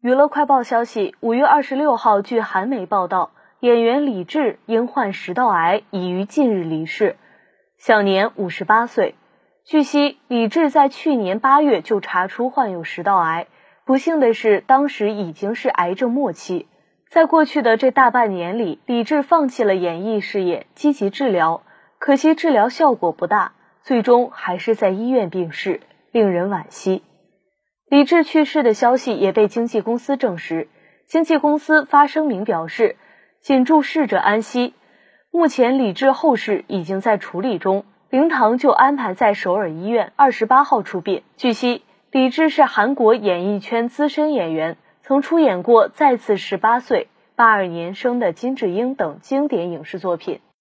娱乐快报消息，五月二十六号，据韩媒报道，演员李志因患食道癌，已于近日离世，享年五十八岁。据悉，李志在去年八月就查出患有食道癌，不幸的是，当时已经是癌症末期。在过去的这大半年里，李志放弃了演艺事业，积极治疗，可惜治疗效果不大，最终还是在医院病逝，令人惋惜。李志去世的消息也被经纪公司证实。经纪公司发声明表示：“谨祝逝者安息。目前李志后事已经在处理中，灵堂就安排在首尔医院二十八号出殡。”据悉，李志是韩国演艺圈资深演员，曾出演过《再次十八岁》、八二年生的金智英等经典影视作品。